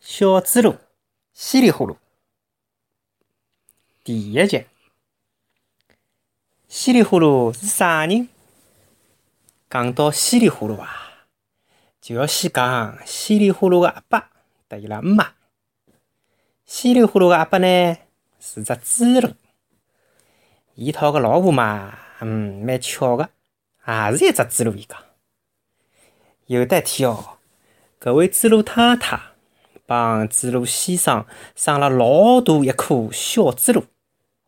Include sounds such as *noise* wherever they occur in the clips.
小猪猡，稀里呼噜。第一集，稀里呼噜是啥人？讲到稀里呼噜啊，就要先讲稀里呼噜个阿爸搭伊拉姆妈。稀里呼噜个阿爸呢是只猪猡，伊讨个老婆嘛，嗯，蛮巧个，也是一只猪猡。伊讲，有得天哦，搿位猪猡太太。帮猪猡先生生了老大一颗小猪猡，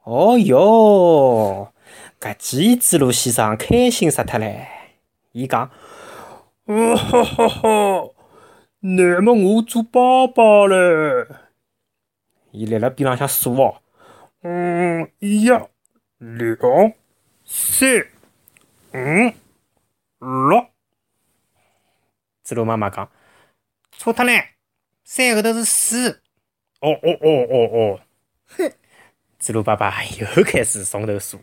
哦哟，搿记猪猡先生开心死脱唻！伊讲：“哦哈哈哈，那么我做爸爸了。”伊立辣边浪向数哦，嗯，一、两、三、五、六。猪猡妈妈讲：“错脱唻。”三后头是四，哦哦哦哦哦！哼，猪猡爸爸又开始从头数，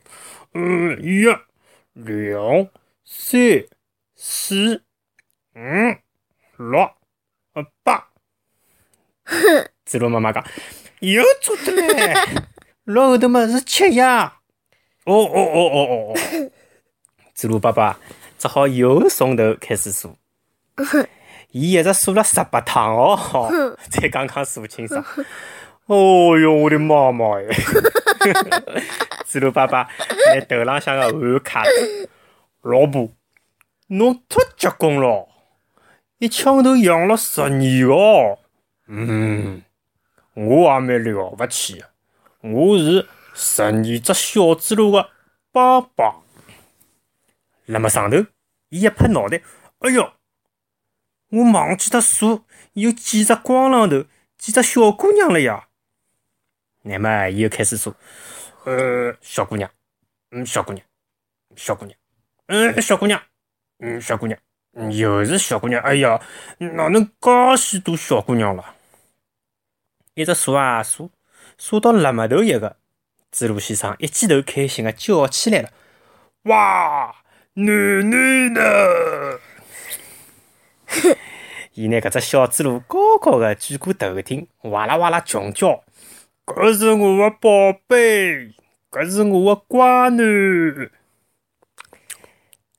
嗯，一、两、三、四、五、六、八。哼，猪猡妈妈讲又错的嘞，六后头嘛是七呀！哦哦哦哦哦哦！猪猡爸爸只好又从头开始数。伊一直数了十八趟哦，才刚刚数清爽。哦哟，我的妈妈耶！*laughs* 猪猡爸爸拿头浪向个汗卡老婆，侬太结棍了，一枪头养了十年哦。嗯，我也蛮了不起，我是十二只小猪猡的爸爸。那么上头，伊一拍脑袋，哎哟！我忘记脱数有几只光浪头，几只小姑娘了呀？那么伊又开始数，呃，小姑娘，嗯，小姑娘，小姑娘，嗯，小姑娘，嗯，小姑娘，嗯又是小姑娘。哎呀，哪能介许多小姑娘了？一直数啊数，数到辣末头一个，猪猡先生一记头开心的叫起来了：“哇，囡囡呢？” *laughs* 伊拿搿只小猪猡高高的举过头顶，哇啦哇啦穷叫：“搿是我的宝贝，搿是我的乖囡。”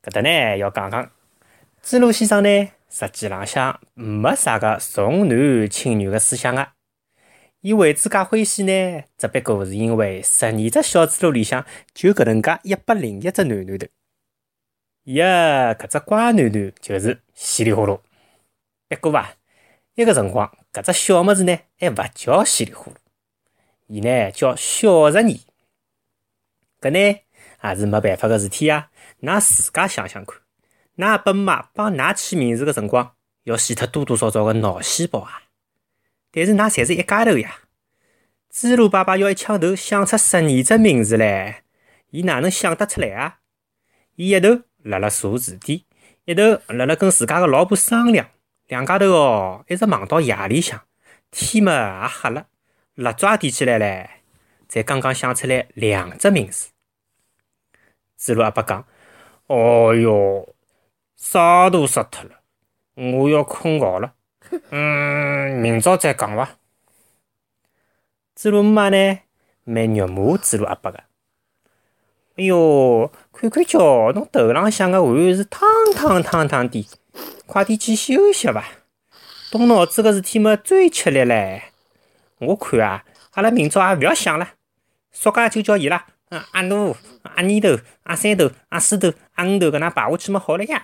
搿搭呢要讲讲，猪猡先生呢实际浪向没啥个重男轻女的思想啊。伊为之介欢喜呢，只不过是因为十二只小猪猡里向就搿能介一百零一只囡囡头。伊个搿只乖囡囡就是稀里糊涂。不过伐，一个辰光，搿只小么子呢，还勿叫稀里糊涂，伊呢叫小十二。搿呢也是没办法个事体呀。㑚自家想想看，㑚爸妈帮㑚起名字个辰光，要死脱多多少少个脑细胞啊！但是㑚侪是一家头呀。猪猡爸爸要一枪头想出十二只名字来，伊哪能想得出来啊？伊一头辣辣查字典，一头辣辣跟自家个老婆商量。两家头哦，一直忙到夜里向，天嘛也黑了，蜡烛也点起来唻，才刚刚想出来两只名字。子路阿爸讲：“哦哟，啥都杀脱了，我要困觉了。嗯，明朝再讲伐。”猪猡妈呢，蛮肉麻子路阿爸个。哎哟，看看叫，侬头浪向个汗是汤汤汤汤的。快点去休息伐！动脑子个事体么最吃力唻。我看啊，阿拉明朝也勿要想了，暑假就叫伊拉，嗯，阿奴、阿二头、阿三头、阿四头、阿五头搿能排下去么好了呀。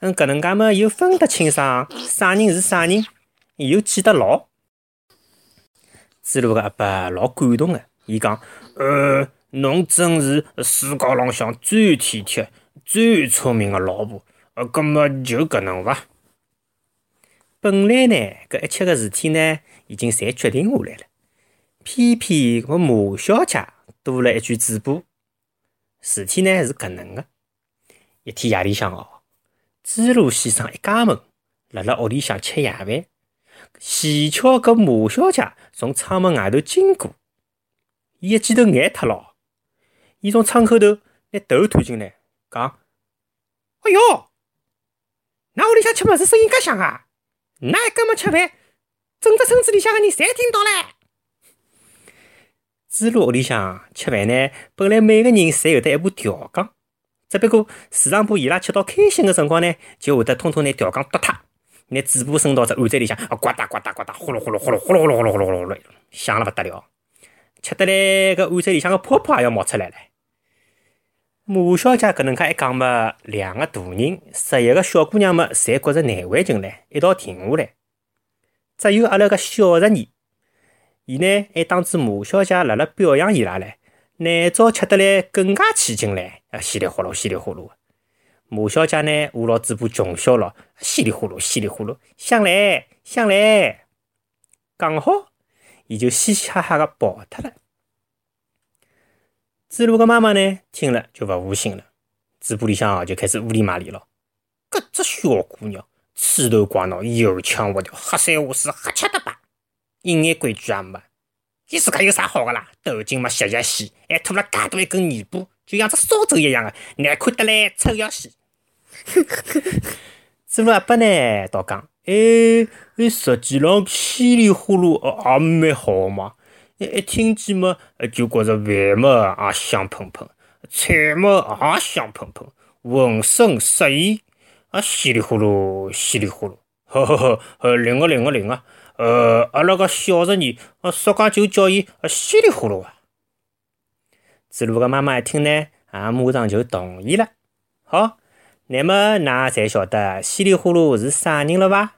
嗯，搿能介么又分得清爽，啥人是啥人，又记得牢。子路个阿爸老感动个，伊讲：呃，侬真是世界浪向最体贴、最聪明个老婆。呃，搿么就搿能伐？本来呢，搿一切个事体呢，已经侪决定下来了。偏偏搿马小姐多了一句嘴巴。事体呢是搿能个：一天夜里向哦，猪猡先生一家门辣辣屋里向吃夜饭，前巧搿马小姐从窗门外头经过，伊一记头眼脱了，伊从窗口头拿头探进来，讲：“哎哟，那屋里向吃么子声音介响啊？那还跟没吃饭，整个村子里向个人侪听到了。”猪猡屋里向吃饭呢，本来每个人侪有得一部调羹，只不过市场部伊拉吃到开心的辰光呢，就会得统统拿调羹丢脱，拿嘴巴伸到只碗仔里向，呱嗒呱嗒呱嗒，呼噜呼噜呼噜呼噜呼噜呼噜呼噜，响了勿得了。吃得来搿碗仔里向个泡泡也要冒出来了。马小姐搿能介一讲嘛，两个大人、十一个小姑娘们，侪觉着难为情唻，一道停下来。只有阿拉个小侄女，伊呢还当住马小姐辣辣表扬伊拉唻，奶早吃得来更加起劲唻，啊稀里呼噜稀里呼噜。马小姐呢捂牢嘴巴穷笑了，稀里呼噜稀里呼噜，想来想来，刚好伊就嘻嘻哈哈个跑脱了。猪猡个妈妈呢，听了就勿服心了，嘴巴里向就开始乌里麻里了。搿只小姑娘，吹头怪脑，油腔滑调，瞎三胡四，黑吃得吧，一眼规矩也没。伊自家有啥好个啦？头巾没，洗洗洗，还拖了介大一根尾巴，就像只扫帚一样个，难看得来，臭要死。*laughs* 猪猡阿伯呢，倒讲，哎，实际上稀里呼噜也蛮好嘛。一听见嘛，就觉着饭嘛也香喷喷，菜嘛也香喷喷，浑身适意，啊稀里呼噜，稀里呼噜，呵呵呵，呃，灵个灵个灵个，呃，阿拉个小侄女，啊，说讲就叫伊稀里呼噜啊。子路个妈妈一听呢，也马上就同意了。好，那么，衲侪晓得稀里呼噜是啥人了伐？